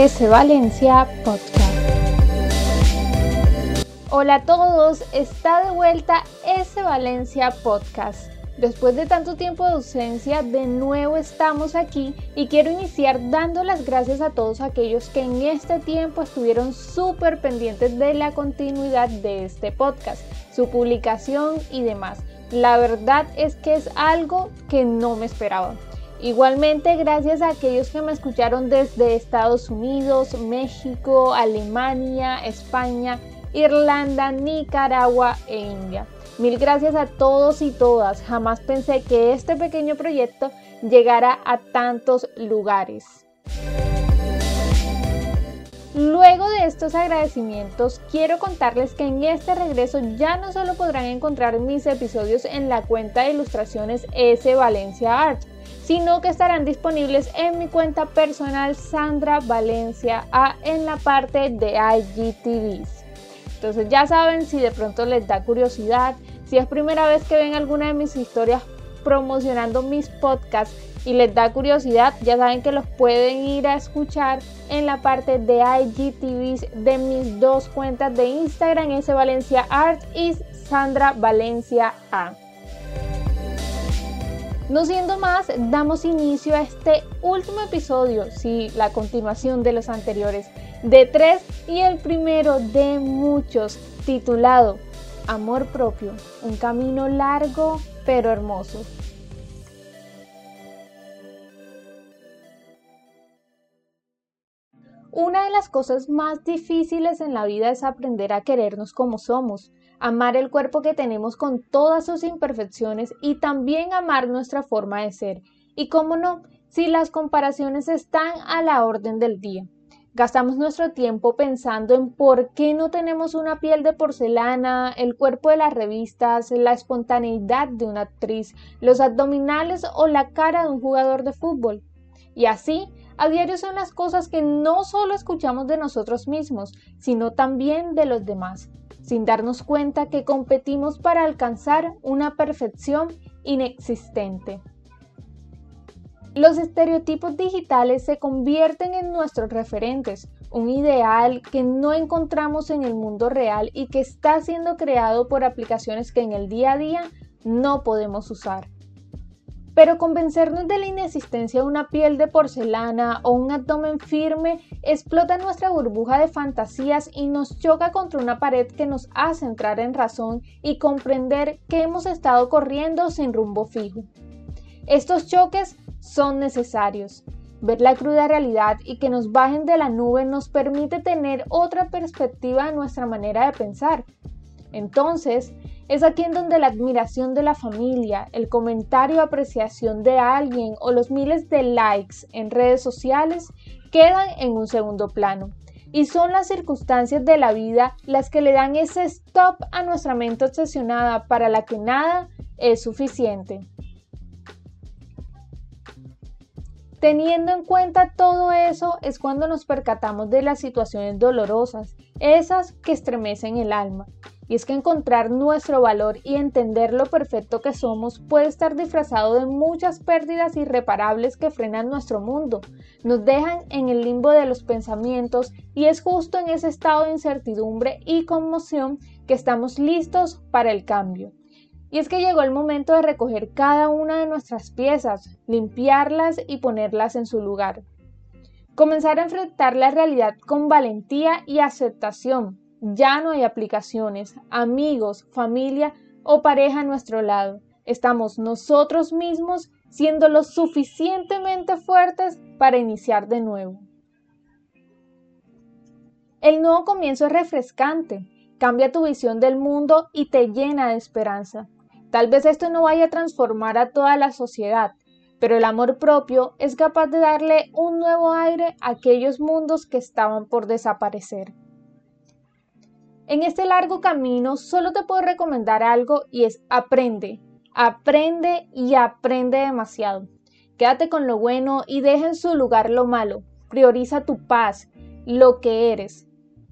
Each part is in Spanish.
S Valencia Podcast. Hola a todos, está de vuelta S Valencia Podcast. Después de tanto tiempo de ausencia, de nuevo estamos aquí y quiero iniciar dando las gracias a todos aquellos que en este tiempo estuvieron súper pendientes de la continuidad de este podcast, su publicación y demás. La verdad es que es algo que no me esperaba. Igualmente, gracias a aquellos que me escucharon desde Estados Unidos, México, Alemania, España, Irlanda, Nicaragua e India. Mil gracias a todos y todas. Jamás pensé que este pequeño proyecto llegara a tantos lugares. Luego de estos agradecimientos, quiero contarles que en este regreso ya no solo podrán encontrar mis episodios en la cuenta de ilustraciones S Valencia Art, sino que estarán disponibles en mi cuenta personal Sandra Valencia A en la parte de IGTVs. Entonces ya saben si de pronto les da curiosidad, si es primera vez que ven alguna de mis historias promocionando mis podcasts y les da curiosidad, ya saben que los pueden ir a escuchar en la parte de IGTVs de mis dos cuentas de Instagram, Valencia Art y Sandra Valencia A. No siendo más, damos inicio a este último episodio, sí, la continuación de los anteriores, de tres y el primero de muchos, titulado Amor propio, un camino largo pero hermoso. Una de las cosas más difíciles en la vida es aprender a querernos como somos, amar el cuerpo que tenemos con todas sus imperfecciones y también amar nuestra forma de ser. Y cómo no, si las comparaciones están a la orden del día. Gastamos nuestro tiempo pensando en por qué no tenemos una piel de porcelana, el cuerpo de las revistas, la espontaneidad de una actriz, los abdominales o la cara de un jugador de fútbol. Y así, a diario son las cosas que no solo escuchamos de nosotros mismos, sino también de los demás sin darnos cuenta que competimos para alcanzar una perfección inexistente. Los estereotipos digitales se convierten en nuestros referentes, un ideal que no encontramos en el mundo real y que está siendo creado por aplicaciones que en el día a día no podemos usar. Pero convencernos de la inexistencia de una piel de porcelana o un abdomen firme explota nuestra burbuja de fantasías y nos choca contra una pared que nos hace entrar en razón y comprender que hemos estado corriendo sin rumbo fijo. Estos choques son necesarios. Ver la cruda realidad y que nos bajen de la nube nos permite tener otra perspectiva de nuestra manera de pensar. Entonces, es aquí en donde la admiración de la familia, el comentario o apreciación de alguien o los miles de likes en redes sociales quedan en un segundo plano. Y son las circunstancias de la vida las que le dan ese stop a nuestra mente obsesionada para la que nada es suficiente. Teniendo en cuenta todo eso es cuando nos percatamos de las situaciones dolorosas, esas que estremecen el alma, y es que encontrar nuestro valor y entender lo perfecto que somos puede estar disfrazado de muchas pérdidas irreparables que frenan nuestro mundo, nos dejan en el limbo de los pensamientos y es justo en ese estado de incertidumbre y conmoción que estamos listos para el cambio. Y es que llegó el momento de recoger cada una de nuestras piezas, limpiarlas y ponerlas en su lugar. Comenzar a enfrentar la realidad con valentía y aceptación, ya no hay aplicaciones, amigos, familia o pareja a nuestro lado. Estamos nosotros mismos siendo lo suficientemente fuertes para iniciar de nuevo. El nuevo comienzo es refrescante, cambia tu visión del mundo y te llena de esperanza. Tal vez esto no vaya a transformar a toda la sociedad, pero el amor propio es capaz de darle un nuevo aire a aquellos mundos que estaban por desaparecer. En este largo camino solo te puedo recomendar algo y es aprende, aprende y aprende demasiado. Quédate con lo bueno y deja en su lugar lo malo. Prioriza tu paz, lo que eres.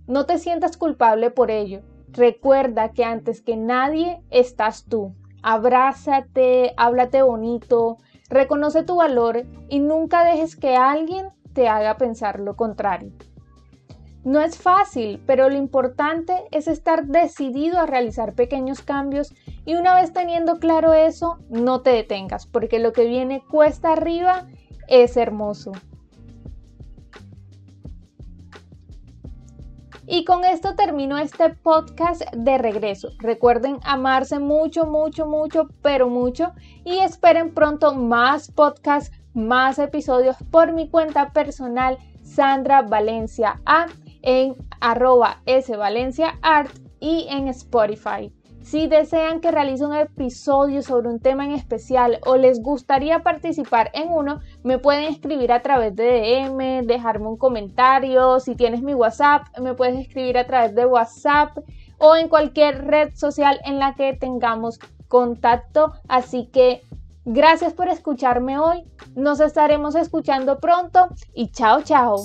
No te sientas culpable por ello. Recuerda que antes que nadie estás tú. Abrázate, háblate bonito, reconoce tu valor y nunca dejes que alguien te haga pensar lo contrario. No es fácil, pero lo importante es estar decidido a realizar pequeños cambios y una vez teniendo claro eso, no te detengas, porque lo que viene cuesta arriba es hermoso. Y con esto termino este podcast de regreso. Recuerden amarse mucho, mucho, mucho, pero mucho. Y esperen pronto más podcasts, más episodios por mi cuenta personal, Sandra Valencia A, en arroba Art y en Spotify. Si desean que realice un episodio sobre un tema en especial o les gustaría participar en uno, me pueden escribir a través de DM, dejarme un comentario. Si tienes mi WhatsApp, me puedes escribir a través de WhatsApp o en cualquier red social en la que tengamos contacto. Así que gracias por escucharme hoy. Nos estaremos escuchando pronto y chao, chao.